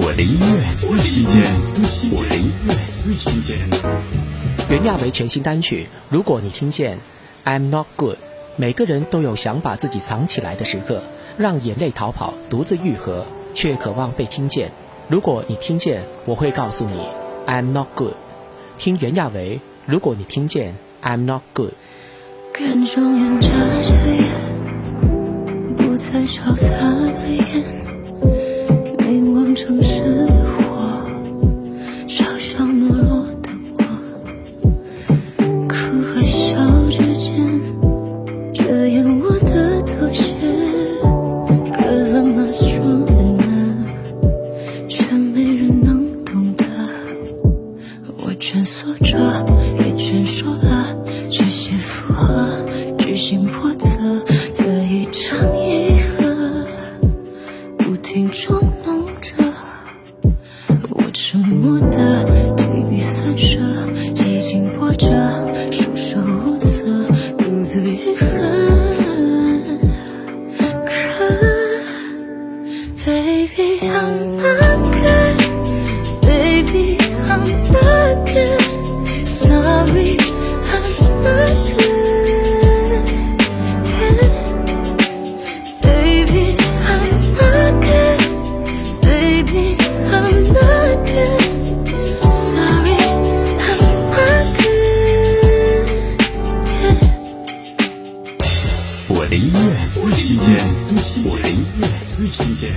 我的音乐最新鲜，我的音乐最新鲜。袁娅维全新单曲《如果你听见》，I'm not good。每个人都有想把自己藏起来的时刻，让眼泪逃跑，独自愈合，却渴望被听见。如果你听见，我会告诉你，I'm not good。听袁娅维《如果你听见》，I'm not good。看双眼眨着眼，不再潇洒的眼，城市的火，嘲笑懦弱的我，哭和笑之间，遮掩我的妥协。Cause I'm not strong enough，却没人能懂得，我蜷缩着，也蜷缩了，这些负荷，居心叵测，这一场一着，我沉默的退避三舍，几经波折，束手无策，独自愈合。Baby, I'm not 我的音乐最新鲜，我的音乐最新鲜。